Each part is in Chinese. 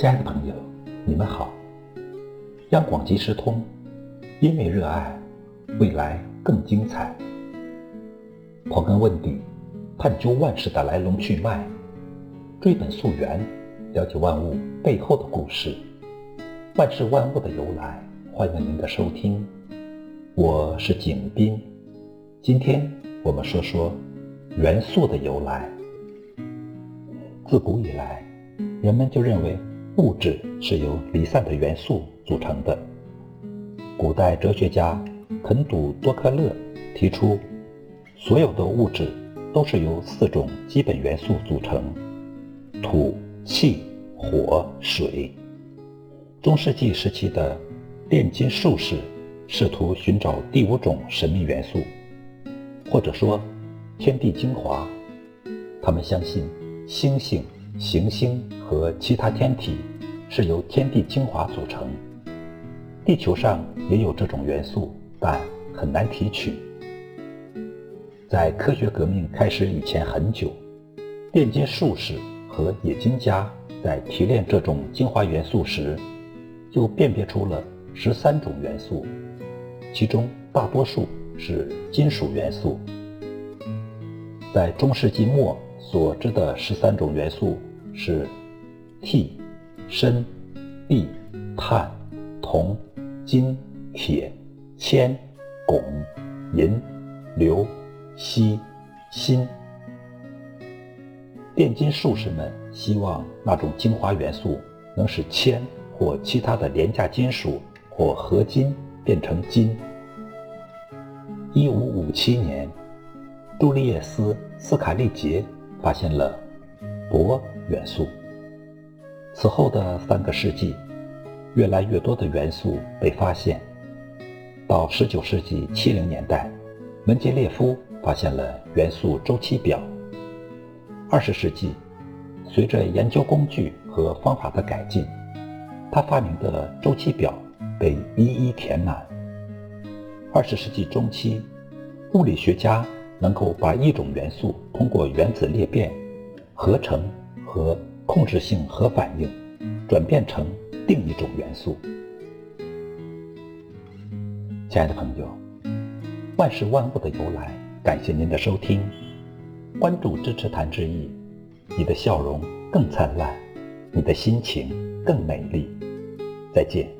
亲爱的朋友，你们好。央广即时通，因为热爱，未来更精彩。刨根问底，探究万事的来龙去脉，追本溯源，了解万物背后的故事，万事万物的由来。欢迎您的收听，我是景斌。今天我们说说元素的由来。自古以来，人们就认为。物质是由离散的元素组成的。古代哲学家肯笃多克勒提出，所有的物质都是由四种基本元素组成：土、气、火、水。中世纪时期的炼金术士试图寻找第五种神秘元素，或者说天地精华。他们相信星星、行星和其他天体。是由天地精华组成。地球上也有这种元素，但很难提取。在科学革命开始以前很久，炼金术士和冶金家在提炼这种精华元素时，就辨别出了十三种元素，其中大多数是金属元素。在中世纪末所知的十三种元素是替。砷、锑、碳、铜、金、铁、铅、汞、银、硫、锡、锌。炼金术士们希望那种精华元素能使铅或其他的廉价金属或合金变成金。一五五七年，杜利叶斯·斯卡利杰发现了铂元素。此后的三个世纪，越来越多的元素被发现。到19世纪70年代，门捷列夫发现了元素周期表。20世纪，随着研究工具和方法的改进，他发明的周期表被一一填满。20世纪中期，物理学家能够把一种元素通过原子裂变、合成和控制性核反应转变成另一种元素。亲爱的朋友，万事万物的由来，感谢您的收听，关注支持谭志毅，你的笑容更灿烂，你的心情更美丽。再见。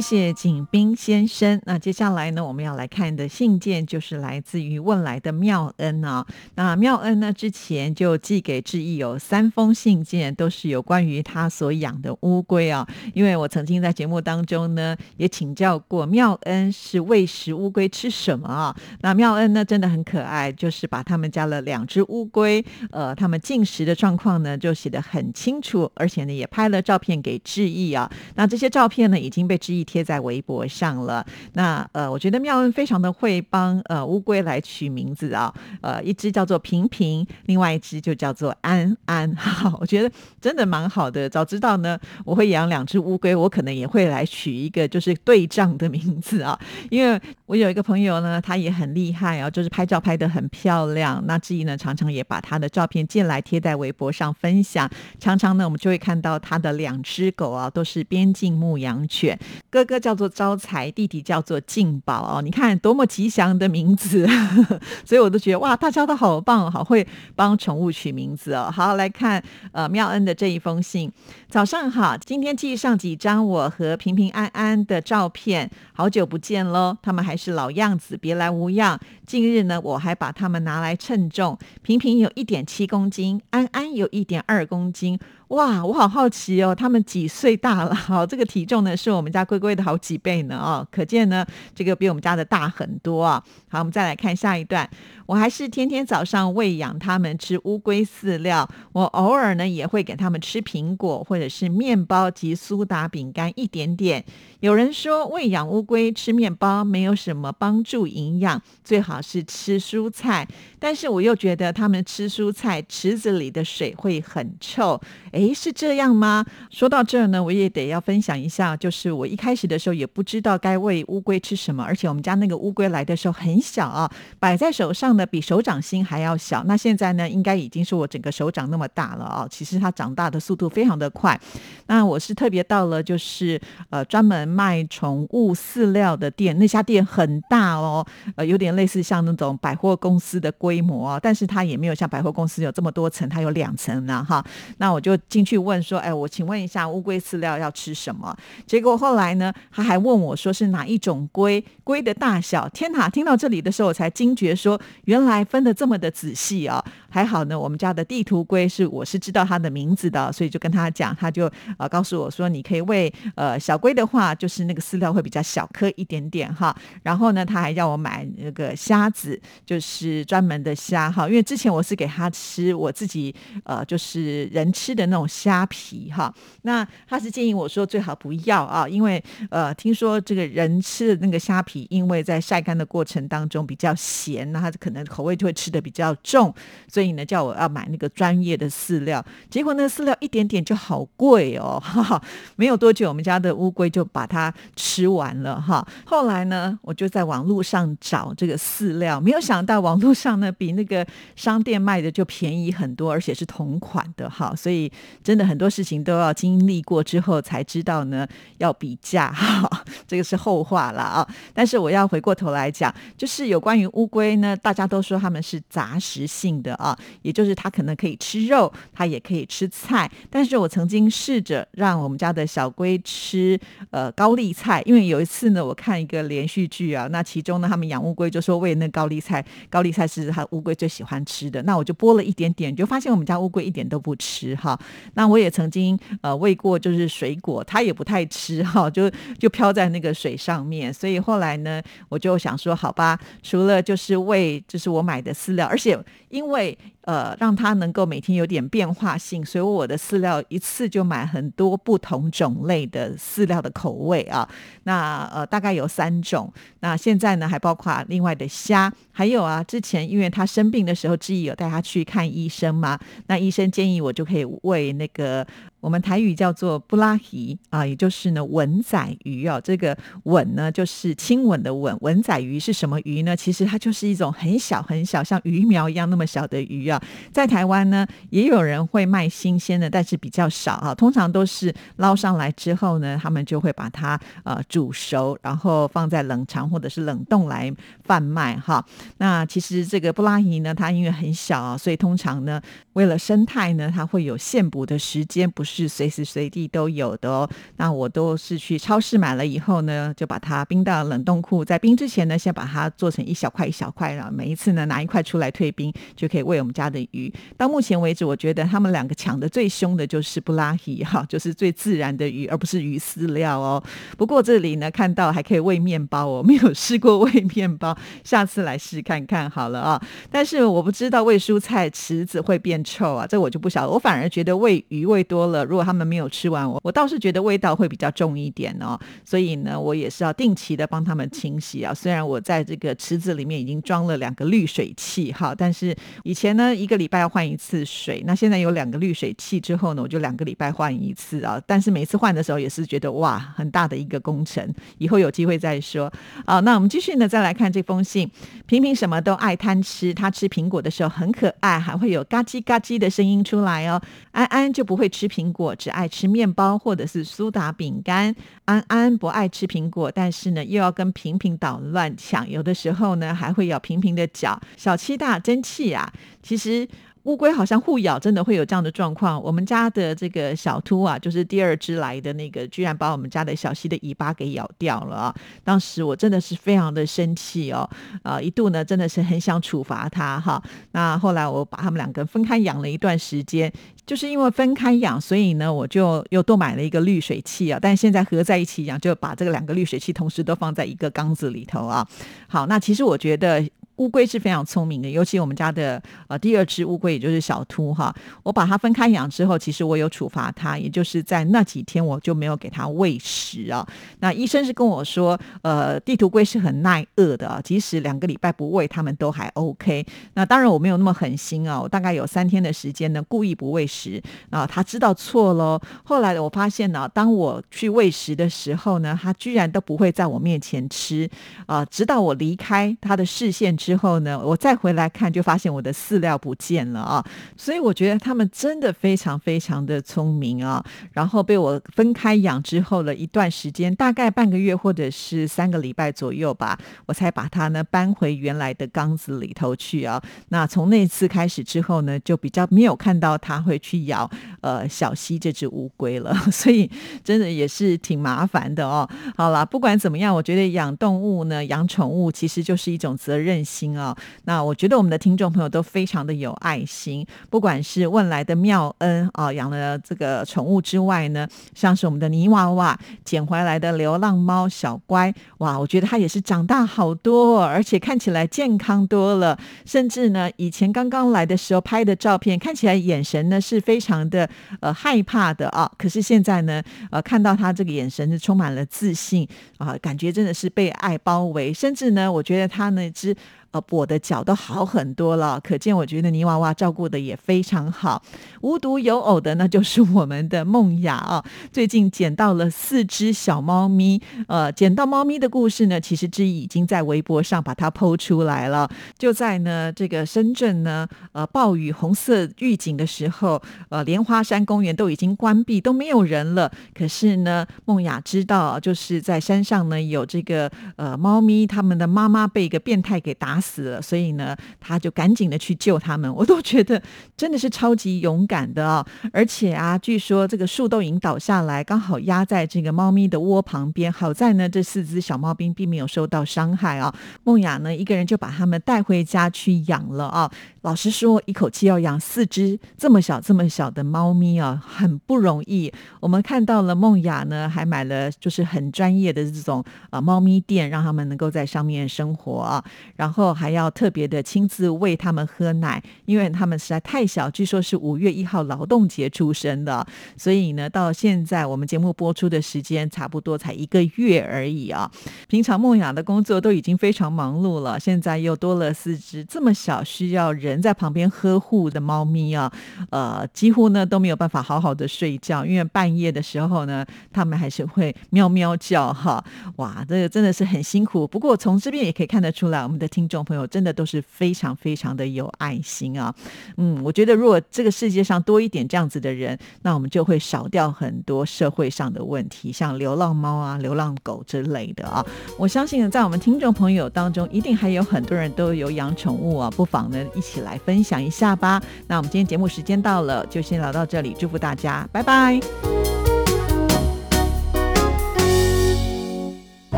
谢谢景斌先生。那接下来呢，我们要来看的信件就是来自于问来的妙恩啊。那妙恩呢，之前就寄给志毅有三封信件，都是有关于他所养的乌龟啊。因为我曾经在节目当中呢，也请教过妙恩是喂食乌龟吃什么啊。那妙恩呢，真的很可爱，就是把他们家了两只乌龟，呃，他们进食的状况呢，就写得很清楚，而且呢，也拍了照片给志毅啊。那这些照片呢，已经被志毅。贴在微博上了。那呃，我觉得妙恩非常的会帮呃乌龟来取名字啊。呃，一只叫做平平，另外一只就叫做安安。哈，我觉得真的蛮好的。早知道呢，我会养两只乌龟，我可能也会来取一个就是对仗的名字啊。因为我有一个朋友呢，他也很厉害啊，就是拍照拍的很漂亮。那志毅呢，常常也把他的照片借来贴在微博上分享。常常呢，我们就会看到他的两只狗啊，都是边境牧羊犬。哥哥叫做招财，弟弟叫做进宝哦。你看多么吉祥的名字，所以我都觉得哇，大家都好棒，好会帮宠物取名字哦。好，来看呃妙恩的这一封信。早上好，今天寄上几张我和平平安安的照片，好久不见喽，他们还是老样子，别来无恙。近日呢，我还把他们拿来称重，平平有一点七公斤，安安有一点二公斤。哇，我好好奇哦，他们几岁大了？好，这个体重呢是我们家龟龟的好几倍呢哦，可见呢这个比我们家的大很多啊。好，我们再来看下一段。我还是天天早上喂养它们吃乌龟饲料，我偶尔呢也会给它们吃苹果或者是面包及苏打饼干一点点。有人说喂养乌龟吃面包没有什么帮助营养，最好是吃蔬菜。但是我又觉得它们吃蔬菜，池子里的水会很臭。诶，是这样吗？说到这儿呢，我也得要分享一下，就是我一开始的时候也不知道该喂乌龟吃什么，而且我们家那个乌龟来的时候很小啊，摆在手上呢。比手掌心还要小，那现在呢，应该已经是我整个手掌那么大了啊。其实它长大的速度非常的快。那我是特别到了，就是呃专门卖宠物饲料的店，那家店很大哦，呃有点类似像那种百货公司的规模，但是它也没有像百货公司有这么多层，它有两层呢哈。那我就进去问说，哎，我请问一下乌龟饲料要吃什么？结果后来呢，他还问我说是哪一种龟，龟的大小。天哪！听到这里的时候，我才惊觉说。原来分的这么的仔细啊！还好呢，我们家的地图龟是我是知道它的名字的，所以就跟他讲，他就呃告诉我说，你可以喂呃小龟的话，就是那个饲料会比较小颗一点点哈。然后呢，他还要我买那个虾子，就是专门的虾哈，因为之前我是给他吃我自己呃就是人吃的那种虾皮哈。那他是建议我说最好不要啊，因为呃听说这个人吃的那个虾皮，因为在晒干的过程当中比较咸，那他可能。口味就会吃的比较重，所以所以呢，叫我要买那个专业的饲料。结果那个饲料一点点就好贵哦，哈哈。没有多久，我们家的乌龟就把它吃完了哈。后来呢，我就在网络上找这个饲料，没有想到网络上呢比那个商店卖的就便宜很多，而且是同款的哈。所以真的很多事情都要经历过之后才知道呢，要比价哈。这个是后话了啊。但是我要回过头来讲，就是有关于乌龟呢，大家。都说他们是杂食性的啊，也就是它可能可以吃肉，它也可以吃菜。但是我曾经试着让我们家的小龟吃呃高丽菜，因为有一次呢，我看一个连续剧啊，那其中呢，他们养乌龟就说喂那高丽菜，高丽菜是它乌龟最喜欢吃的。那我就剥了一点点，就发现我们家乌龟一点都不吃哈。那我也曾经呃喂过，就是水果，它也不太吃哈，就就飘在那个水上面。所以后来呢，我就想说，好吧，除了就是喂就。是我买的饲料，而且因为。呃，让它能够每天有点变化性，所以我的饲料一次就买很多不同种类的饲料的口味啊。那呃，大概有三种。那现在呢，还包括另外的虾，还有啊，之前因为他生病的时候，志毅有带他去看医生嘛。那医生建议我就可以喂那个我们台语叫做布拉提啊，也就是呢吻仔鱼哦。这个吻呢，就是亲吻的吻。吻仔鱼是什么鱼呢？其实它就是一种很小很小，像鱼苗一样那么小的鱼啊。在台湾呢，也有人会卖新鲜的，但是比较少啊。通常都是捞上来之后呢，他们就会把它呃煮熟，然后放在冷藏或者是冷冻来贩卖哈。那其实这个布拉伊呢，它因为很小啊，所以通常呢，为了生态呢，它会有现捕的时间，不是随时随地都有的哦。那我都是去超市买了以后呢，就把它冰到冷冻库，在冰之前呢，先把它做成一小块一小块，然后每一次呢拿一块出来退冰，就可以喂我们家。的鱼，到目前为止，我觉得他们两个抢的最凶的就是布拉希哈，就是最自然的鱼，而不是鱼饲料哦。不过这里呢，看到还可以喂面包哦，没有试过喂面包，下次来试看看好了啊。但是我不知道喂蔬菜池子会变臭啊，这我就不晓得。我反而觉得喂鱼喂多了，如果他们没有吃完，我我倒是觉得味道会比较重一点哦。所以呢，我也是要定期的帮他们清洗啊。虽然我在这个池子里面已经装了两个滤水器哈，但是以前呢。一个礼拜要换一次水，那现在有两个滤水器之后呢，我就两个礼拜换一次啊。但是每次换的时候也是觉得哇，很大的一个工程，以后有机会再说。好，那我们继续呢，再来看这封信。平平什么都爱贪吃，他吃苹果的时候很可爱，还会有嘎叽嘎叽的声音出来哦。安安就不会吃苹果，只爱吃面包或者是苏打饼干。安安不爱吃苹果，但是呢，又要跟平平捣乱抢，有的时候呢，还会咬平平的脚。小七大真气啊！其实。乌龟好像互咬，真的会有这样的状况。我们家的这个小秃啊，就是第二只来的那个，居然把我们家的小溪的尾巴给咬掉了啊！当时我真的是非常的生气哦，啊，一度呢真的是很想处罚它哈。那后来我把他们两个分开养了一段时间，就是因为分开养，所以呢我就又多买了一个滤水器啊。但现在合在一起养，就把这个两个滤水器同时都放在一个缸子里头啊。好，那其实我觉得。乌龟是非常聪明的，尤其我们家的呃第二只乌龟，也就是小秃哈，我把它分开养之后，其实我有处罚它，也就是在那几天我就没有给它喂食啊。那医生是跟我说，呃，地图龟是很耐饿的，即使两个礼拜不喂，它们都还 OK。那当然我没有那么狠心啊，我大概有三天的时间呢，故意不喂食啊，他知道错喽。后来我发现呢，当我去喂食的时候呢，它居然都不会在我面前吃啊，直到我离开它的视线之。之后呢，我再回来看，就发现我的饲料不见了啊！所以我觉得他们真的非常非常的聪明啊。然后被我分开养之后了一段时间，大概半个月或者是三个礼拜左右吧，我才把它呢搬回原来的缸子里头去啊。那从那次开始之后呢，就比较没有看到它会去咬呃小溪这只乌龟了。所以真的也是挺麻烦的哦。好了，不管怎么样，我觉得养动物呢，养宠物其实就是一种责任心。心啊，那我觉得我们的听众朋友都非常的有爱心，不管是问来的妙恩啊，养了这个宠物之外呢，像是我们的泥娃娃捡回来的流浪猫小乖，哇，我觉得它也是长大好多，而且看起来健康多了，甚至呢，以前刚刚来的时候拍的照片，看起来眼神呢是非常的呃害怕的啊，可是现在呢，呃，看到它这个眼神是充满了自信啊，感觉真的是被爱包围，甚至呢，我觉得它那只。呃，我的脚都好很多了，可见我觉得泥娃娃照顾的也非常好。无独有偶的，那就是我们的梦雅啊，最近捡到了四只小猫咪。呃，捡到猫咪的故事呢，其实之已经在微博上把它剖出来了。就在呢这个深圳呢，呃，暴雨红色预警的时候，呃，莲花山公园都已经关闭，都没有人了。可是呢，梦雅知道，就是在山上呢有这个呃猫咪，他们的妈妈被一个变态给打。死了，所以呢，他就赶紧的去救他们。我都觉得真的是超级勇敢的啊！而且啊，据说这个树都已经倒下来，刚好压在这个猫咪的窝旁边。好在呢，这四只小猫兵并没有受到伤害啊。梦雅呢，一个人就把他们带回家去养了啊。老实说，一口气要养四只这么小、这么小的猫咪啊，很不容易。我们看到了梦雅呢，还买了就是很专业的这种啊猫咪店，让他们能够在上面生活啊。然后还要特别的亲自喂他们喝奶，因为他们实在太小。据说是五月一号劳动节出生的，所以呢，到现在我们节目播出的时间差不多才一个月而已啊。平常梦雅的工作都已经非常忙碌了，现在又多了四只这么小需要人。在旁边呵护的猫咪啊，呃，几乎呢都没有办法好好的睡觉，因为半夜的时候呢，它们还是会喵喵叫哈。哇，这个真的是很辛苦。不过从这边也可以看得出来，我们的听众朋友真的都是非常非常的有爱心啊。嗯，我觉得如果这个世界上多一点这样子的人，那我们就会少掉很多社会上的问题，像流浪猫啊、流浪狗之类的啊。我相信在我们听众朋友当中，一定还有很多人都有养宠物啊，不妨呢一起。来分享一下吧。那我们今天节目时间到了，就先聊到这里。祝福大家，拜拜。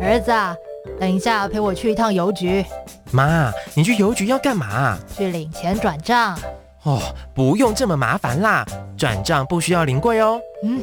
儿子，等一下陪我去一趟邮局。妈，你去邮局要干嘛？去领钱转账。哦，不用这么麻烦啦，转账不需要临柜哦。嗯，